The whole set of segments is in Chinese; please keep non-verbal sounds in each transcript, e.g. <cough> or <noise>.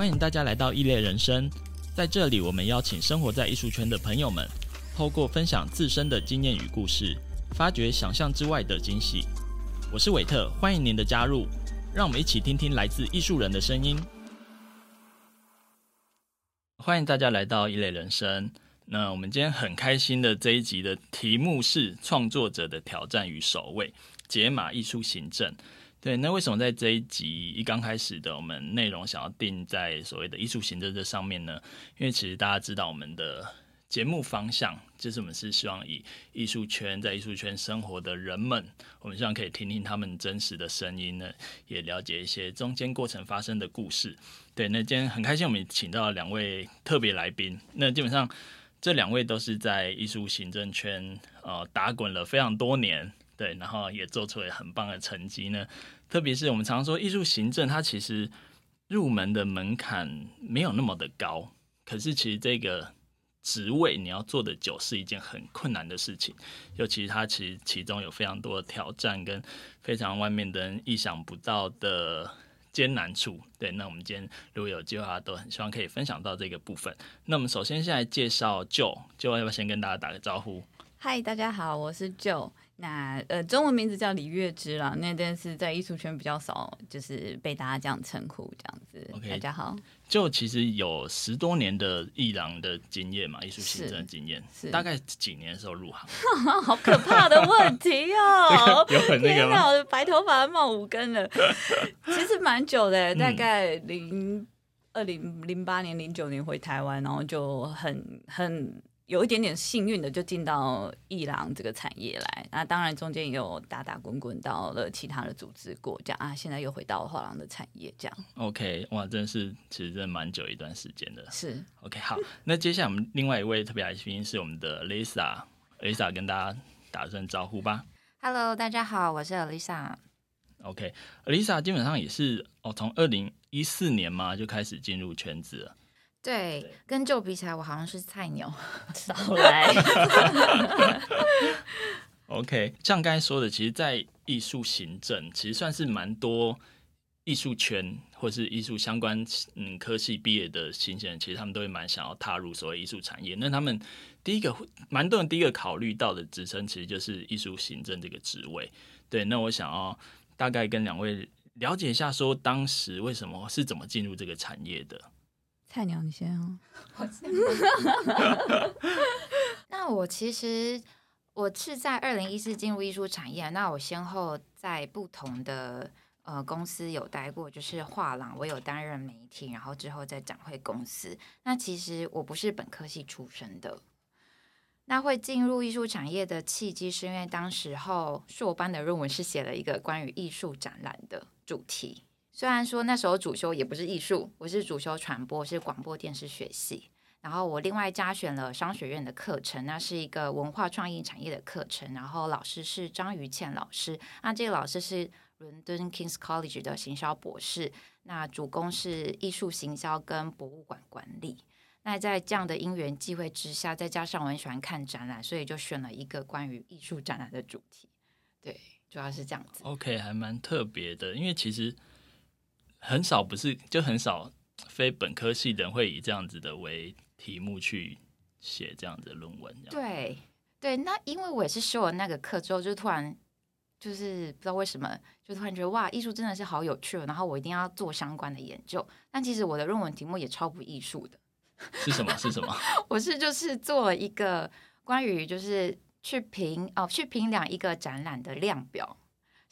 欢迎大家来到异类人生，在这里，我们邀请生活在艺术圈的朋友们，透过分享自身的经验与故事，发掘想象之外的惊喜。我是韦特，欢迎您的加入，让我们一起听听来自艺术人的声音。欢迎大家来到异类人生。那我们今天很开心的这一集的题目是创作者的挑战与守卫，解码艺术行政。对，那为什么在这一集一刚开始的我们内容想要定在所谓的艺术行政这上面呢？因为其实大家知道我们的节目方向，就是我们是希望以艺术圈在艺术圈生活的人们，我们希望可以听听他们真实的声音呢，也了解一些中间过程发生的故事。对，那今天很开心，我们请到了两位特别来宾。那基本上这两位都是在艺术行政圈呃打滚了非常多年。对，然后也做出了很棒的成绩呢。特别是我们常说艺术行政，它其实入门的门槛没有那么的高，可是其实这个职位你要做的久是一件很困难的事情。尤其它其实其中有非常多的挑战，跟非常外面的人意想不到的艰难处。对，那我们今天如果有计划，都很希望可以分享到这个部分。那我们首先先来介绍 Joe，Joe 要不要先跟大家打个招呼？嗨，大家好，我是 Joe。那呃，中文名字叫李月之啦。那但是在艺术圈比较少，就是被大家这样称呼这样子。OK，大家好。就其实有十多年的艺廊的经验嘛，艺术行政的经验，是大概几年的时候入行？<laughs> 好可怕的问题哦！<laughs> 有很那个吗？我的白头发冒五根了。其实蛮久的，<laughs> 大概零二零零八年、零九年回台湾，然后就很很。有一点点幸运的，就进到艺廊这个产业来。那当然中间也有打打滚滚到了其他的组织过，这样啊，现在又回到画廊的产业这样。OK，哇，真的是其实真的蛮久一段时间的。是 OK，好，那接下来我们另外一位特别来宾是我们的 Lisa，Lisa 跟大家打声招呼吧。Hello，大家好，我是 Lisa。OK，Lisa 基本上也是哦，从二零一四年嘛就开始进入圈子了。对，跟 Jo 比起来，我好像是菜鸟。<laughs> 少来。OK，像刚才说的，其实，在艺术行政，其实算是蛮多艺术圈或是艺术相关嗯科系毕业的新鲜人，其实他们都会蛮想要踏入所谓艺术产业。那他们第一个，蛮多人第一个考虑到的职称，其实就是艺术行政这个职位。对，那我想要大概跟两位了解一下，说当时为什么是怎么进入这个产业的。<laughs> 菜鸟，你先哦。那我其实我是在二零一四进入艺术产业，那我先后在不同的呃公司有待过，就是画廊，我有担任媒体，然后之后在展会公司。那其实我不是本科系出身的，那会进入艺术产业的契机，是因为当时候硕班的论文是写了一个关于艺术展览的主题。虽然说那时候主修也不是艺术，我是主修传播，是广播电视学系。然后我另外加选了商学院的课程，那是一个文化创意产业的课程。然后老师是张于倩老师，那这个老师是伦敦 King's College 的行销博士，那主攻是艺术行销跟博物馆管理。那在这样的因缘际会之下，再加上我很喜欢看展览，所以就选了一个关于艺术展览的主题。对，主要是这样子。OK，还蛮特别的，因为其实。很少不是，就很少非本科系的人会以这样子的为题目去写这样子的论文。对对，那因为我也是修了那个课之后，就突然就是不知道为什么，就突然觉得哇，艺术真的是好有趣哦，然后我一定要做相关的研究。但其实我的论文题目也超不艺术的。是什么？是什么？<laughs> 我是就是做了一个关于就是去评哦去评量一个展览的量表，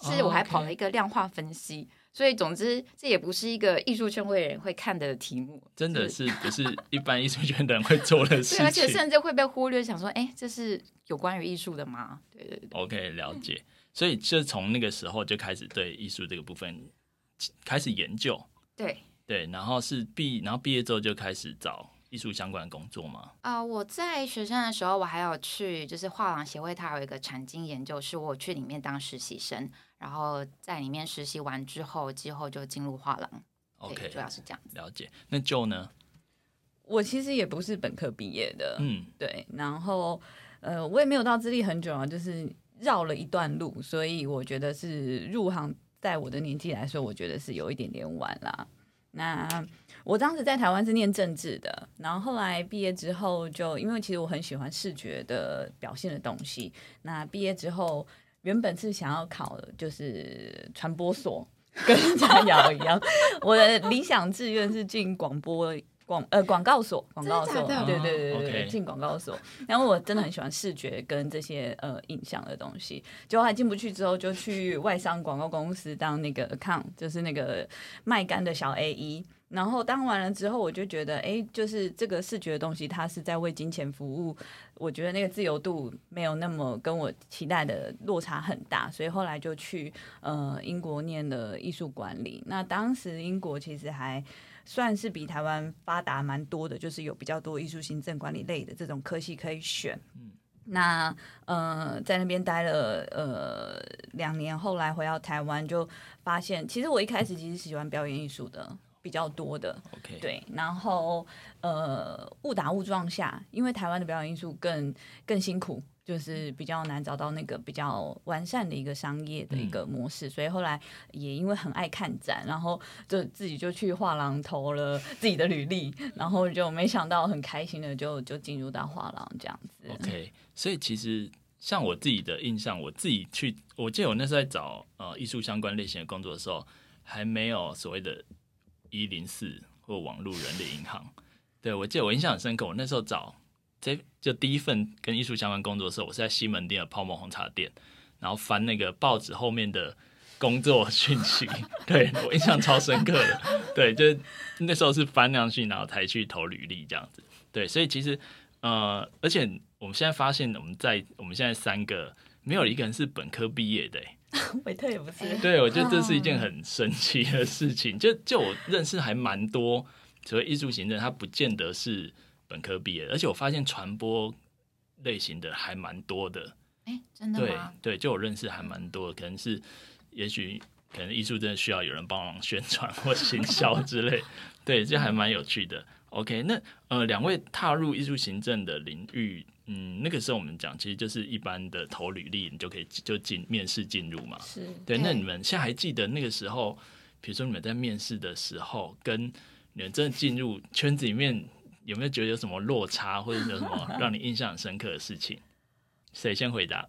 是我还跑了一个量化分析。Oh. 所以，总之，这也不是一个艺术圈会人会看的题目，真的是不是一般艺术圈的人会做的事情，而且甚至会被忽略。想说，哎，这是有关于艺术的吗？对对对。OK，了解。所以，就从那个时候就开始对艺术这个部分开始研究。对对，然后是毕，然后毕业之后就开始找艺术相关的工作吗？啊、呃，我在学生的时候，我还有去，就是画廊协会，它有一个产经研究室，我去里面当实习生。然后在里面实习完之后，之后就进入画廊。OK，主要是这样子。了解。那 Jo 呢？我其实也不是本科毕业的，嗯，对。然后，呃，我也没有到资历很久啊，就是绕了一段路，所以我觉得是入行，在我的年纪来说，我觉得是有一点点晚啦。那我当时在台湾是念政治的，然后后来毕业之后就，就因为其实我很喜欢视觉的表现的东西。那毕业之后，原本是想要考就是传播所，跟佳瑶一样。我的理想志愿是进广播。广呃广告所，广告所，对对对对对，进广告所。然后我真的很喜欢视觉跟这些呃影像的东西，结果还进不去，之后就去外商广告公司当那个 account，就是那个卖干的小 AE。然后当完了之后，我就觉得，哎，就是这个视觉的东西，它是在为金钱服务。我觉得那个自由度没有那么跟我期待的落差很大，所以后来就去呃英国念的艺术管理。那当时英国其实还。算是比台湾发达蛮多的，就是有比较多艺术行政管理类的这种科系可以选。嗯，那呃，在那边待了呃两年，后来回到台湾就发现，其实我一开始其实喜欢表演艺术的比较多的。OK，对，然后呃误打误撞下，因为台湾的表演艺术更更辛苦。就是比较难找到那个比较完善的一个商业的一个模式，嗯、所以后来也因为很爱看展，然后就自己就去画廊投了自己的履历，然后就没想到很开心的就就进入到画廊这样子。OK，所以其实像我自己的印象，我自己去，我记得我那时候在找呃艺术相关类型的工作的时候，还没有所谓的一零四或网络人力银行。对，我记得我印象很深刻，我那时候找。这就第一份跟艺术相关工作的时候，我是在西门店的泡沫红茶店，然后翻那个报纸后面的工作讯息，对，我印象超深刻的。对，就是那时候是翻上去，然后才去投履历这样子。对，所以其实呃，而且我们现在发现，我们在我们现在三个没有一个人是本科毕业的，<laughs> 韦特也不是。对，我觉得这是一件很神奇的事情。就就我认识还蛮多所谓艺术行政，他不见得是。本科毕业，而且我发现传播类型的还蛮多的。哎，真的吗？对对，就我认识还蛮多，可能是，也许可能艺术真的需要有人帮忙宣传或行销之类。对，这还蛮有趣的。OK，那呃，两位踏入艺术行政的领域，嗯，那个时候我们讲，其实就是一般的投履历，你就可以就进面试进入嘛。是对。那你们现在还记得那个时候，比如说你们在面试的时候，跟你们真的进入圈子里面。有没有觉得有什么落差，或者有什么让你印象很深刻的事情？谁先回答？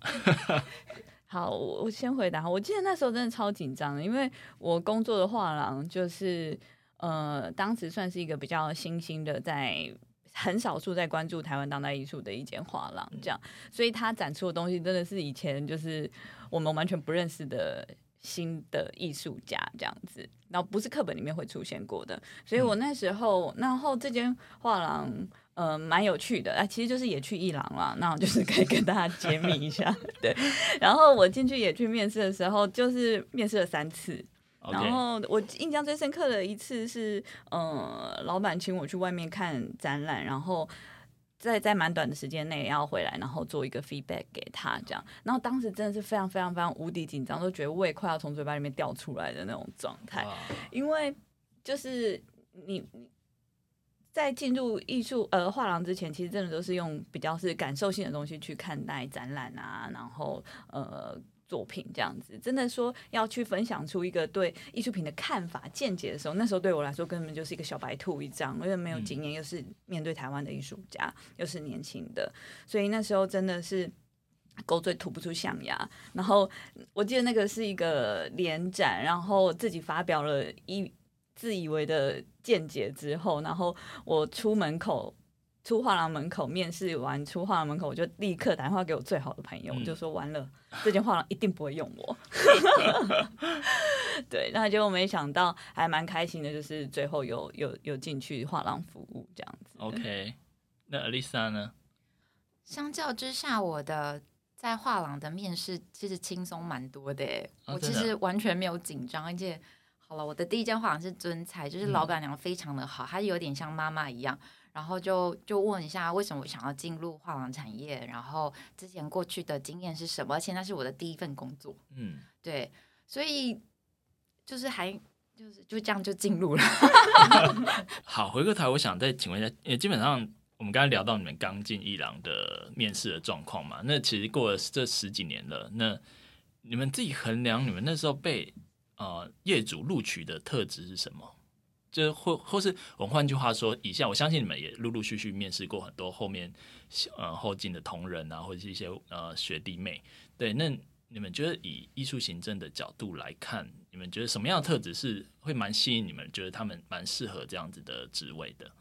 <laughs> 好，我先回答。我记得那时候真的超紧张的，因为我工作的画廊就是呃，当时算是一个比较新兴的，在很少数在关注台湾当代艺术的一间画廊，这样，所以他展出的东西真的是以前就是我们完全不认识的。新的艺术家这样子，然后不是课本里面会出现过的，所以我那时候，然后这间画廊，呃，蛮有趣的，啊，其实就是野趣艺廊啦，<laughs> 那我就是可以跟大家揭秘一下，<laughs> 对。然后我进去野趣面试的时候，就是面试了三次.然后我印象最深刻的一次是，呃，老板请我去外面看展览，然后。在在蛮短的时间内要回来，然后做一个 feedback 给他，这样。然后当时真的是非常非常非常无敌紧张，都觉得胃快要从嘴巴里面掉出来的那种状态。因为就是你在进入艺术呃画廊之前，其实真的都是用比较是感受性的东西去看待展览啊，然后呃。作品这样子，真的说要去分享出一个对艺术品的看法、见解的时候，那时候对我来说根本就是一个小白兔一张，因为没有经验，又是面对台湾的艺术家，又是年轻的，所以那时候真的是狗嘴吐不出象牙。然后我记得那个是一个联展，然后自己发表了一自以为的见解之后，然后我出门口。出画廊门口面试完，出画廊门口我就立刻打电话给我最好的朋友，嗯、就说完了，<laughs> 这间画廊一定不会用我。<laughs> 对，那结果没想到还蛮开心的，就是最后有有有进去画廊服务这样子。OK，那 Alisa 呢？相较之下，我的在画廊的面试其实轻松蛮多的，哦、我其实完全没有紧张，而且好了，我的第一间画廊是尊彩，就是老板娘非常的好，她、嗯、有点像妈妈一样。然后就就问一下为什么我想要进入画廊产业，然后之前过去的经验是什么？而且那是我的第一份工作，嗯，对，所以就是还就是就这样就进入了。<laughs> <laughs> 好，回过头，我想再请问一下，也基本上我们刚才聊到你们刚进伊朗的面试的状况嘛？那其实过了这十几年了，那你们自己衡量你们那时候被呃业主录取的特质是什么？就是或或是我换句话说，以下我相信你们也陆陆续续面试过很多后面呃后进的同仁啊，或者是一些呃学弟妹。对，那你们觉得以艺术行政的角度来看，你们觉得什么样的特质是会蛮吸引你们，觉得他们蛮适合这样子的职位的？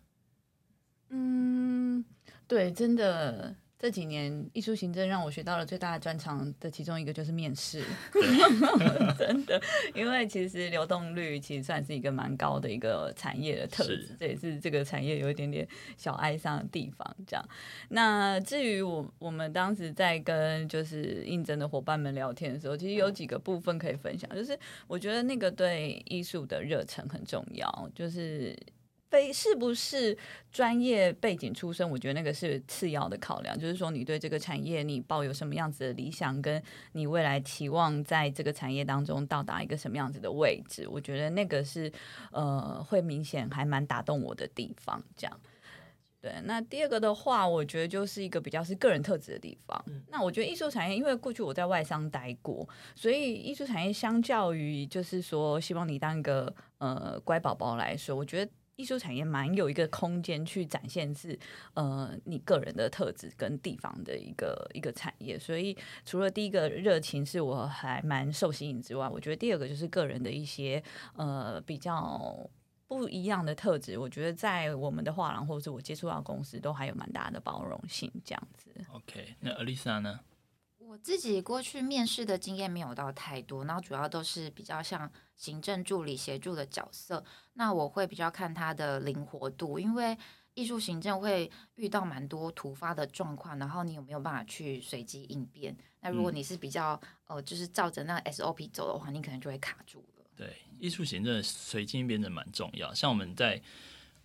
嗯，对，真的。这几年艺术行政让我学到了最大的专长的其中一个就是面试，<laughs> 真的，因为其实流动率其实算是一个蛮高的一个产业的特质，这也是这个产业有一点点小哀伤的地方。这样，那至于我我们当时在跟就是应征的伙伴们聊天的时候，其实有几个部分可以分享，就是我觉得那个对艺术的热忱很重要，就是。非是不是专业背景出身，我觉得那个是次要的考量。就是说，你对这个产业你抱有什么样子的理想，跟你未来期望在这个产业当中到达一个什么样子的位置，我觉得那个是呃会明显还蛮打动我的地方。这样，对。那第二个的话，我觉得就是一个比较是个人特质的地方。那我觉得艺术产业，因为过去我在外商待过，所以艺术产业相较于就是说希望你当一个呃乖宝宝来说，我觉得。艺术产业蛮有一个空间去展现是呃你个人的特质跟地方的一个一个产业，所以除了第一个热情是我还蛮受吸引之外，我觉得第二个就是个人的一些呃比较不一样的特质，我觉得在我们的画廊或者是我接触到公司都还有蛮大的包容性这样子。OK，那 Alisa 呢？我自己过去面试的经验没有到太多，然后主要都是比较像行政助理协助的角色。那我会比较看他的灵活度，因为艺术行政会遇到蛮多突发的状况，然后你有没有办法去随机应变？那如果你是比较呃，就是照着那个 SOP 走的话，你可能就会卡住了。对，艺术行政随机应变的蛮重要。像我们在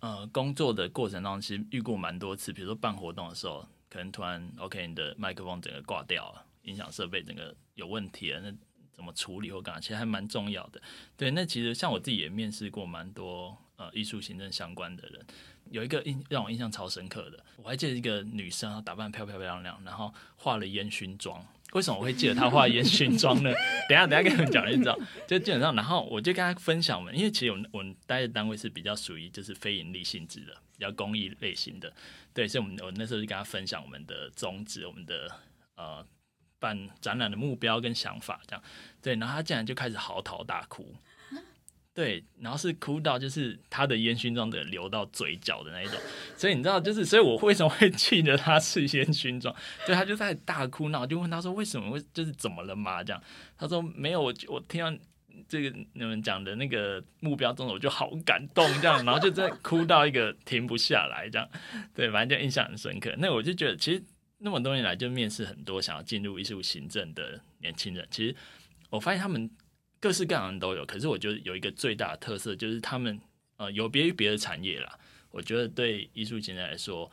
呃工作的过程当中，其实遇过蛮多次，比如说办活动的时候，可能突然 OK，你的麦克风整个挂掉了。音响设备整个有问题了，那怎么处理或干嘛？其实还蛮重要的。对，那其实像我自己也面试过蛮多呃艺术行政相关的人，有一个印让我印象超深刻的，我还记得一个女生，打扮漂漂亮亮，然后化了烟熏妆。为什么我会记得她化烟熏妆呢？<laughs> 等下等下跟你们讲就知道。就基本上，然后我就跟她分享嘛，因为其实我们我们待的单位是比较属于就是非盈利性质的，比较公益类型的。对，所以我们我那时候就跟她分享我们的宗旨，我们的呃。办展览的目标跟想法，这样对，然后他竟然就开始嚎啕大哭，对，然后是哭到就是他的烟熏妆的流到嘴角的那一种，所以你知道，就是所以我为什么会记得他是烟熏妆？对，他就在大哭，然后就问他说为什么会就是怎么了嘛？这样他说没有，我我听到这个你们讲的那个目标中，我就好感动，这样，然后就在哭到一个停不下来，这样，对，反正就印象很深刻。那我就觉得其实。那么多年来就面试很多想要进入艺术行政的年轻人，其实我发现他们各式各样的都有，可是我觉得有一个最大的特色就是他们呃有别于别的产业啦。我觉得对艺术行政来说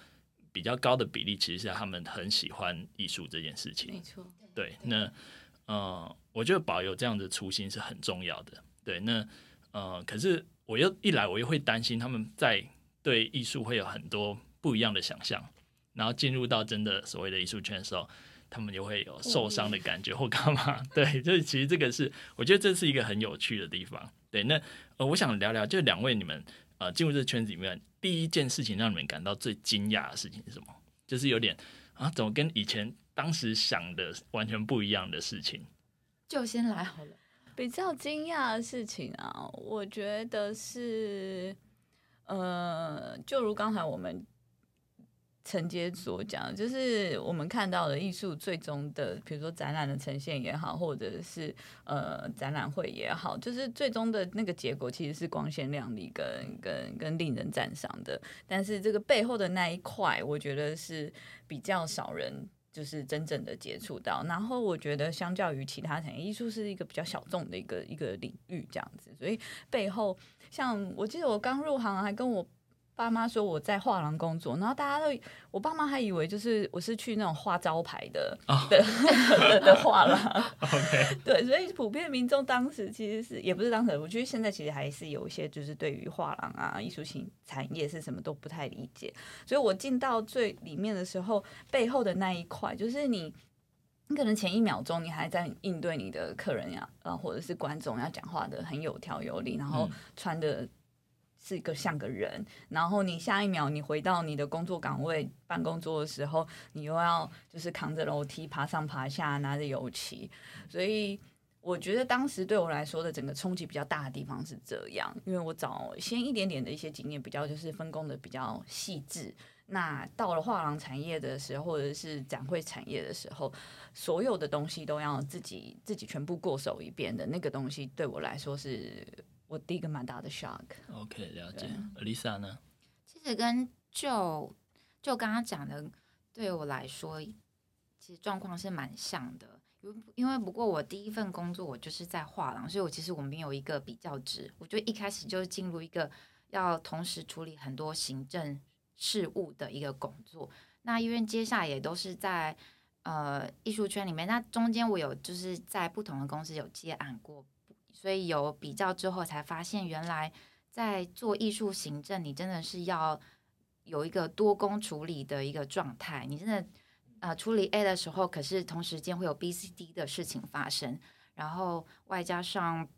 比较高的比例，其实是他们很喜欢艺术这件事情。没错，对，那呃我觉得保有这样的初心是很重要的。对，那呃可是我又一来我又会担心他们在对艺术会有很多不一样的想象。然后进入到真的所谓的艺术圈的时候，他们就会有受伤的感觉或干嘛？<laughs> 对，就是其实这个是我觉得这是一个很有趣的地方。对，那呃，我想聊聊，就两位你们呃进入这个圈子里面，第一件事情让你们感到最惊讶的事情是什么？就是有点啊，怎么跟以前当时想的完全不一样的事情？就先来好了。比较惊讶的事情啊，我觉得是呃，就如刚才我们。承接所讲，就是我们看到的艺术最终的，比如说展览的呈现也好，或者是呃展览会也好，就是最终的那个结果其实是光鲜亮丽跟跟跟令人赞赏的。但是这个背后的那一块，我觉得是比较少人就是真正的接触到。然后我觉得相较于其他产业，艺术是一个比较小众的一个一个领域这样子。所以背后，像我记得我刚入行还跟我。爸妈说我在画廊工作，然后大家都，我爸妈还以为就是我是去那种画招牌的、oh. 的 <laughs> 的画廊。OK，对，所以普遍民众当时其实是也不是当时，我觉得现在其实还是有一些就是对于画廊啊、艺术型产业是什么都不太理解。所以我进到最里面的时候，背后的那一块就是你，你可能前一秒钟你还在应对你的客人呀，啊，或者是观众要讲话的很有条有理，然后穿的。是一个像个人，然后你下一秒你回到你的工作岗位办公桌的时候，你又要就是扛着楼梯爬上爬下，拿着油漆，所以我觉得当时对我来说的整个冲击比较大的地方是这样，因为我早先一点点的一些经验，比较就是分工的比较细致。那到了画廊产业的时候，或者是展会产业的时候，所有的东西都要自己自己全部过手一遍的那个东西，对我来说是。我第一个蛮大的 shock。OK，了解。Lisa 呢？其实跟就就刚刚讲的，对我来说，其实状况是蛮像的。因因为不过我第一份工作我就是在画廊，所以我其实我没有一个比较值。我就一开始就进入一个要同时处理很多行政事务的一个工作。那因为接下来也都是在呃艺术圈里面，那中间我有就是在不同的公司有接案过。所以有比较之后，才发现原来在做艺术行政，你真的是要有一个多工处理的一个状态。你真的呃处理 A 的时候，可是同时间会有 B、C、D 的事情发生，然后外加上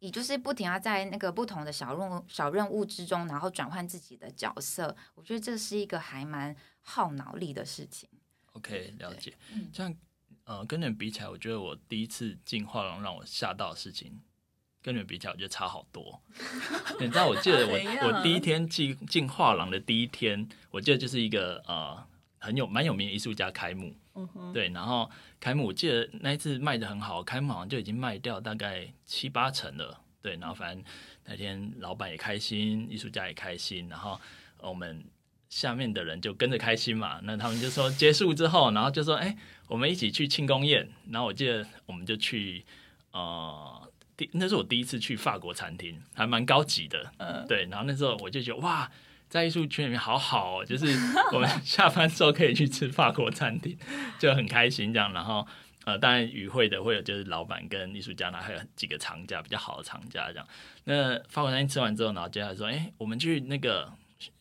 你就是不停要在那个不同的小任务、小任务之中，然后转换自己的角色。我觉得这是一个还蛮耗脑力的事情。OK，了解。这样。呃，跟你们比起来，我觉得我第一次进画廊让我吓到的事情，跟你们比起来，我觉得差好多。<laughs> 你知道，我记得我我第一天进进画廊的第一天，我记得就是一个呃很有蛮有名的艺术家开幕，对，然后开幕我记得那一次卖的很好，开幕好像就已经卖掉大概七八成了，对，然后反正那天老板也开心，艺术家也开心，然后我们。下面的人就跟着开心嘛，那他们就说结束之后，然后就说，哎、欸，我们一起去庆功宴。然后我记得我们就去，呃，第那是我第一次去法国餐厅，还蛮高级的，嗯，对。然后那时候我就觉得哇，在艺术圈里面好好哦，就是 <laughs> 我们下班之后可以去吃法国餐厅，就很开心这样。然后呃，当然与会的会有就是老板跟艺术家，那还有几个藏家比较好的藏家这样。那法国餐厅吃完之后，然后接下来说，哎、欸，我们去那个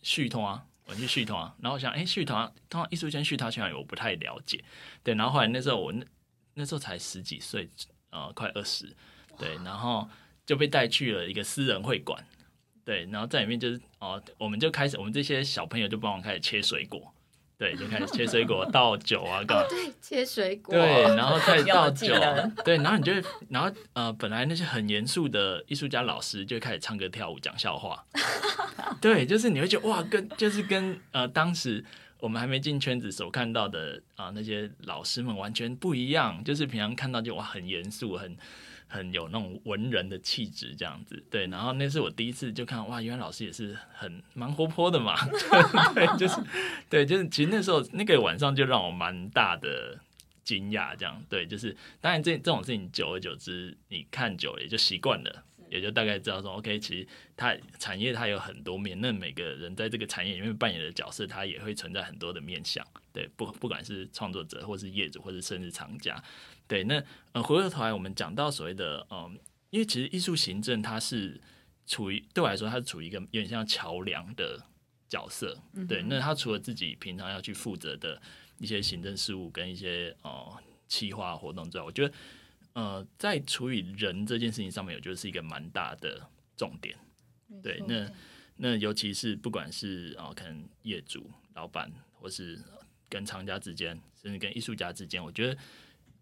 续通啊。我去续团，然后我想，哎，续团，通常艺术圈续团去哪里？我不太了解。对，然后后来那时候我那那时候才十几岁，呃，快二十，对，然后就被带去了一个私人会馆，对，然后在里面就是哦，我们就开始，我们这些小朋友就帮我开始切水果。对，就开始切水果、倒酒啊，干嘛？对，切水果。对，然后再 <laughs> 倒酒。对，然后你就会，然后呃，本来那些很严肃的艺术家老师就会开始唱歌、跳舞、讲笑话。<laughs> 对，就是你会觉得哇，跟就是跟呃当时我们还没进圈子所看到的啊、呃、那些老师们完全不一样，就是平常看到就哇很严肃很。很有那种文人的气质，这样子，对。然后那是我第一次就看，哇，原来老师也是很蛮活泼的嘛，<laughs> 对，就是，对，就是，其实那时候那个晚上就让我蛮大的惊讶，这样，对，就是，当然这这种事情久而久之，你看久了也就习惯了，也就大概知道说，OK，其实它产业它有很多面，那每个人在这个产业里面扮演的角色，它也会存在很多的面向，对，不不管是创作者，或是业主，或是甚至厂家。对，那呃，回过头来，我们讲到所谓的嗯，因为其实艺术行政它是处于对我来说，它是处于一个有点像桥梁的角色。对，那他除了自己平常要去负责的一些行政事务跟一些呃企划活动之外，我觉得呃，在处理人这件事情上面，我觉得是一个蛮大的重点。对，那那尤其是不管是啊、呃，可能业主、老板，或是跟厂家之间，甚至跟艺术家之间，我觉得。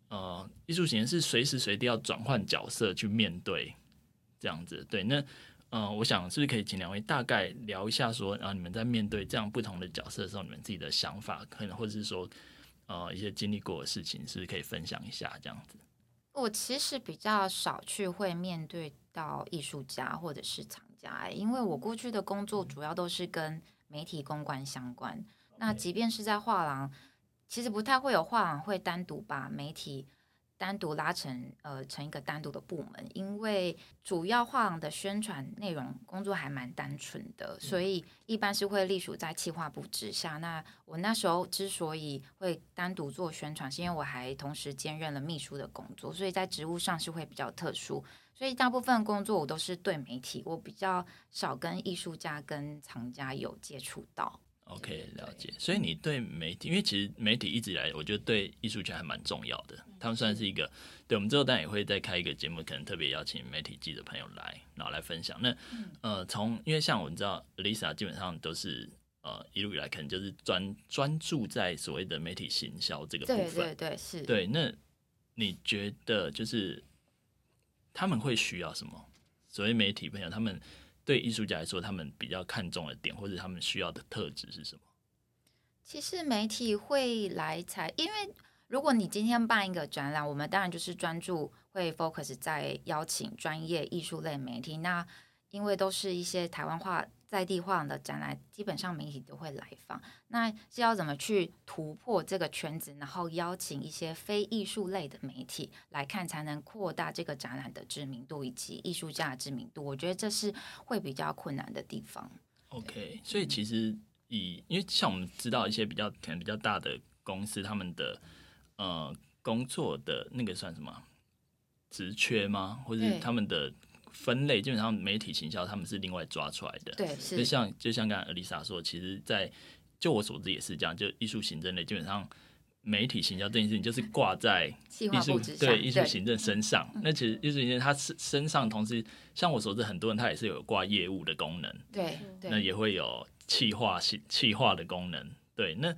呃，艺术行政是随时随地要转换角色去面对这样子，对。那呃，我想是不是可以请两位大概聊一下，说，然后你们在面对这样不同的角色的时候，你们自己的想法，可能或者是说，呃，一些经历过的事情，是不是可以分享一下这样子？我其实比较少去会面对到艺术家或者是藏家，因为我过去的工作主要都是跟媒体公关相关。那即便是在画廊。其实不太会有画廊会单独把媒体单独拉成呃成一个单独的部门，因为主要画廊的宣传内容工作还蛮单纯的，所以一般是会隶属在企划部之下。那我那时候之所以会单独做宣传，是因为我还同时兼任了秘书的工作，所以在职务上是会比较特殊。所以大部分工作我都是对媒体，我比较少跟艺术家跟藏家有接触到。OK，了解。所以你对媒体，因为其实媒体一直以来，我觉得对艺术圈还蛮重要的。他们算是一个，对我们之后当然也会再开一个节目，可能特别邀请媒体记者朋友来，然后来分享。那呃，从因为像我们知道，Lisa 基本上都是呃一路以来可能就是专专注在所谓的媒体行销这个部分。对对对，是。对，那你觉得就是他们会需要什么？所谓媒体朋友，他们。对艺术家来说，他们比较看重的点，或者他们需要的特质是什么？其实媒体会来采，因为如果你今天办一个展览，我们当然就是专注会 focus 在邀请专业艺术类媒体，那因为都是一些台湾话。在地化的展览，基本上媒体都会来访。那是要怎么去突破这个圈子，然后邀请一些非艺术类的媒体来看，才能扩大这个展览的知名度以及艺术家的知名度？我觉得这是会比较困难的地方。OK，所以其实以因为像我们知道一些比较可能比较大的公司，他们的呃工作的那个算什么职缺吗？或者是他们的？分类基本上媒体行销他们是另外抓出来的，对，是就像就像刚才 Elisa 说，其实，在就我所知也是这样，就艺术行政类基本上媒体行销这件事情就是挂在艺术对艺术行政身上。那其实艺术行政它身身上同时，像我所知，很多人他也是有挂业务的功能，对，那也会有企划企划的功能，对。那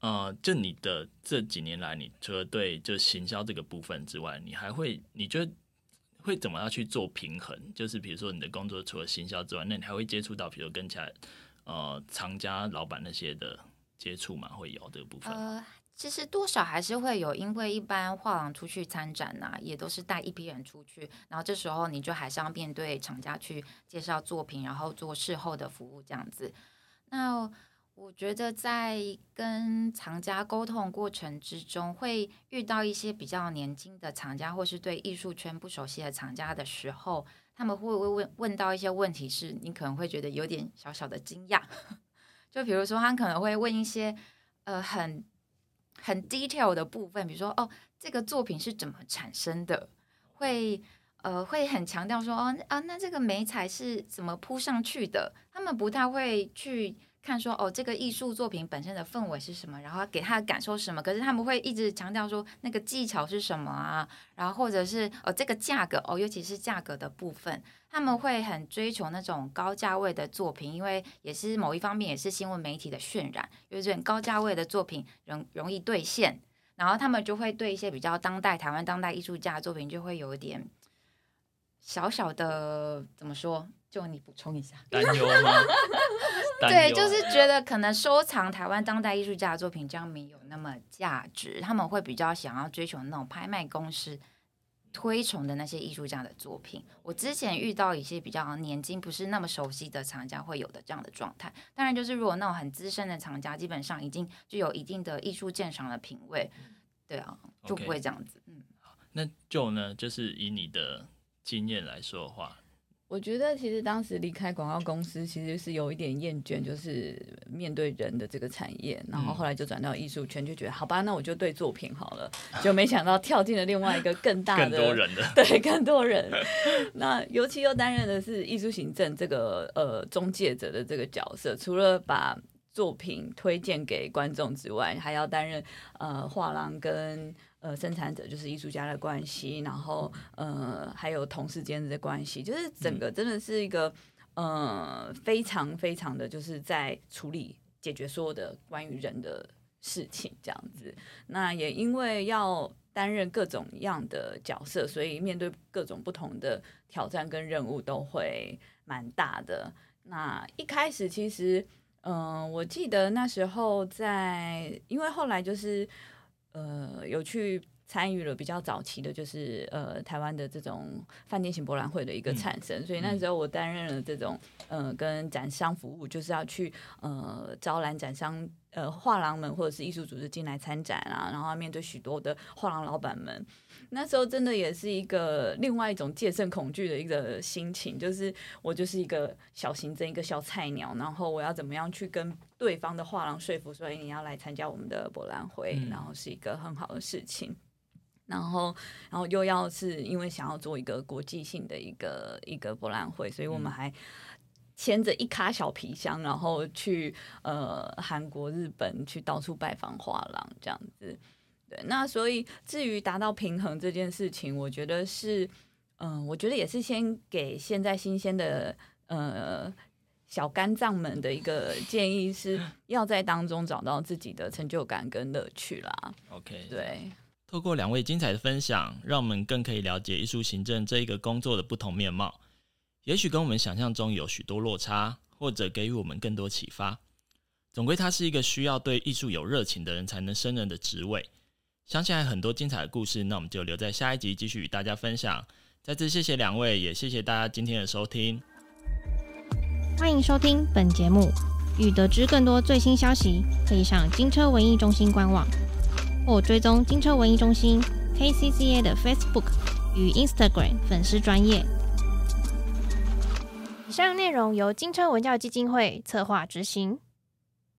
呃，就你的这几年来，你除了对就行销这个部分之外，你还会你觉得？会怎么样去做平衡？就是比如说你的工作除了行销之外，那你还会接触到，比如跟其他呃厂家老板那些的接触吗？会有这个部分？呃，其实多少还是会有，因为一般画廊出去参展呐、啊，也都是带一批人出去，然后这时候你就还是要面对厂家去介绍作品，然后做事后的服务这样子。那我觉得在跟厂家沟通过程之中，会遇到一些比较年轻的厂家，或是对艺术圈不熟悉的厂家的时候，他们会问问到一些问题，是你可能会觉得有点小小的惊讶。<laughs> 就比如说，他可能会问一些呃很很 detail 的部分，比如说哦，这个作品是怎么产生的？会呃会很强调说哦啊，那这个媒材是怎么铺上去的？他们不太会去。看说哦，这个艺术作品本身的氛围是什么，然后给他的感受是什么？可是他们会一直强调说那个技巧是什么啊，然后或者是哦这个价格哦，尤其是价格的部分，他们会很追求那种高价位的作品，因为也是某一方面也是新闻媒体的渲染，因为这种高价位的作品容容易兑现，然后他们就会对一些比较当代台湾当代艺术家的作品就会有一点小小的怎么说？就你补充一下，担忧吗？<laughs> 对，就是觉得可能收藏台湾当代艺术家的作品这样没有那么价值，他们会比较想要追求那种拍卖公司推崇的那些艺术家的作品。我之前遇到一些比较年轻、不是那么熟悉的厂家会有的这样的状态。当然，就是如果那种很资深的厂家，基本上已经具有一定的艺术鉴赏的品味，对啊，就不会这样子。嗯，好，那就呢，就是以你的经验来说的话。我觉得其实当时离开广告公司，其实是有一点厌倦，就是面对人的这个产业。然后后来就转到艺术圈，就觉得好吧，那我就对作品好了。就没想到跳进了另外一个更大的、更多人的，对更多人。<laughs> 那尤其又担任的是艺术行政这个呃中介者的这个角色，除了把作品推荐给观众之外，还要担任呃画廊跟。呃，生产者就是艺术家的关系，然后呃，还有同事间的关系，就是整个真的是一个呃，非常非常的就是在处理解决所有的关于人的事情这样子。那也因为要担任各种样的角色，所以面对各种不同的挑战跟任务都会蛮大的。那一开始其实，嗯、呃，我记得那时候在，因为后来就是。呃，有去参与了比较早期的，就是呃台湾的这种饭店型博览会的一个产生，嗯、所以那时候我担任了这种呃跟展商服务，就是要去呃招揽展商呃画廊们或者是艺术组织进来参展啊，然后面对许多的画廊老板们。那时候真的也是一个另外一种戒慎恐惧的一个心情，就是我就是一个小行政，一个小菜鸟，然后我要怎么样去跟对方的画廊说服，所以你要来参加我们的博览会，嗯、然后是一个很好的事情。然后，然后又要是因为想要做一个国际性的一个一个博览会，所以我们还牵着一卡小皮箱，然后去呃韩国、日本去到处拜访画廊这样子。对，那所以至于达到平衡这件事情，我觉得是，嗯、呃，我觉得也是先给现在新鲜的呃小肝脏们的一个建议，是要在当中找到自己的成就感跟乐趣啦。OK，对。透过两位精彩的分享，让我们更可以了解艺术行政这一个工作的不同面貌。也许跟我们想象中有许多落差，或者给予我们更多启发。总归，它是一个需要对艺术有热情的人才能胜任的职位。想起来很多精彩的故事，那我们就留在下一集继续与大家分享。再次谢谢两位，也谢谢大家今天的收听。欢迎收听本节目，欲得知更多最新消息，可以上金车文艺中心官网，或追踪金车文艺中心 KCCA 的 Facebook 与 Instagram 粉丝专业。以上内容由金车文教基金会策划执行。